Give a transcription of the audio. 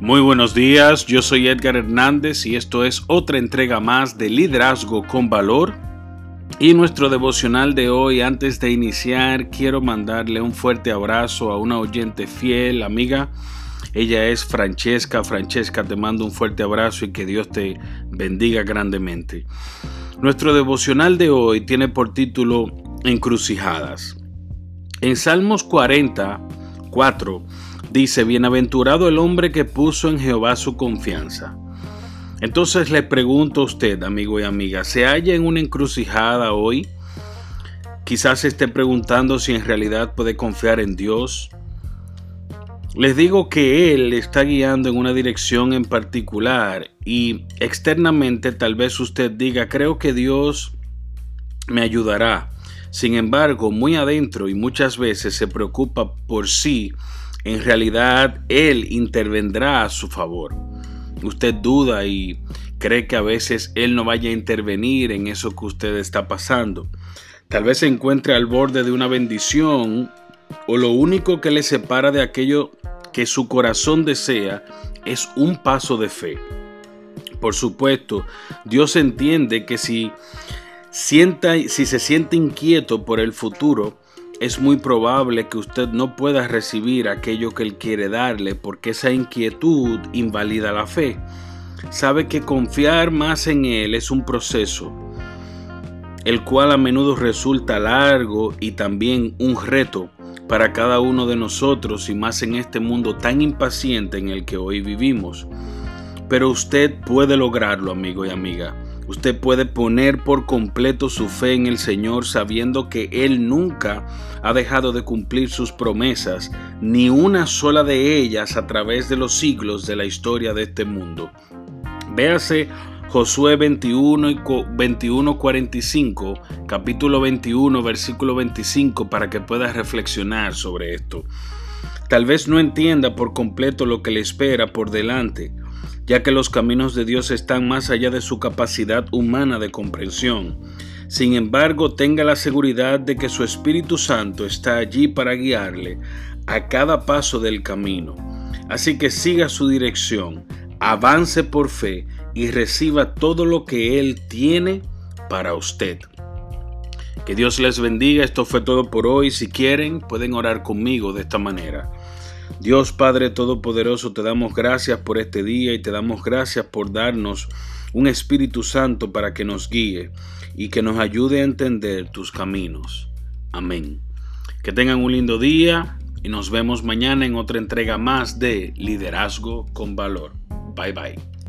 Muy buenos días, yo soy Edgar Hernández y esto es otra entrega más de Liderazgo con Valor. Y nuestro devocional de hoy, antes de iniciar, quiero mandarle un fuerte abrazo a una oyente fiel, amiga. Ella es Francesca. Francesca, te mando un fuerte abrazo y que Dios te bendiga grandemente. Nuestro devocional de hoy tiene por título Encrucijadas. En Salmos 44 Dice, bienaventurado el hombre que puso en Jehová su confianza. Entonces le pregunto a usted, amigo y amiga, ¿se halla en una encrucijada hoy? Quizás se esté preguntando si en realidad puede confiar en Dios. Les digo que Él está guiando en una dirección en particular y externamente tal vez usted diga, creo que Dios me ayudará. Sin embargo, muy adentro y muchas veces se preocupa por sí en realidad Él intervendrá a su favor. Usted duda y cree que a veces Él no vaya a intervenir en eso que usted está pasando. Tal vez se encuentre al borde de una bendición o lo único que le separa de aquello que su corazón desea es un paso de fe. Por supuesto, Dios entiende que si, sienta, si se siente inquieto por el futuro, es muy probable que usted no pueda recibir aquello que Él quiere darle porque esa inquietud invalida la fe. Sabe que confiar más en Él es un proceso, el cual a menudo resulta largo y también un reto para cada uno de nosotros y más en este mundo tan impaciente en el que hoy vivimos. Pero usted puede lograrlo, amigo y amiga. Usted puede poner por completo su fe en el Señor sabiendo que Él nunca ha dejado de cumplir sus promesas, ni una sola de ellas a través de los siglos de la historia de este mundo. Véase Josué 21 y 21 45, capítulo 21, versículo 25 para que pueda reflexionar sobre esto. Tal vez no entienda por completo lo que le espera por delante, ya que los caminos de Dios están más allá de su capacidad humana de comprensión. Sin embargo, tenga la seguridad de que su Espíritu Santo está allí para guiarle a cada paso del camino. Así que siga su dirección, avance por fe y reciba todo lo que Él tiene para usted. Que Dios les bendiga. Esto fue todo por hoy. Si quieren, pueden orar conmigo de esta manera. Dios Padre Todopoderoso, te damos gracias por este día y te damos gracias por darnos un Espíritu Santo para que nos guíe y que nos ayude a entender tus caminos. Amén. Que tengan un lindo día y nos vemos mañana en otra entrega más de Liderazgo con Valor. Bye bye.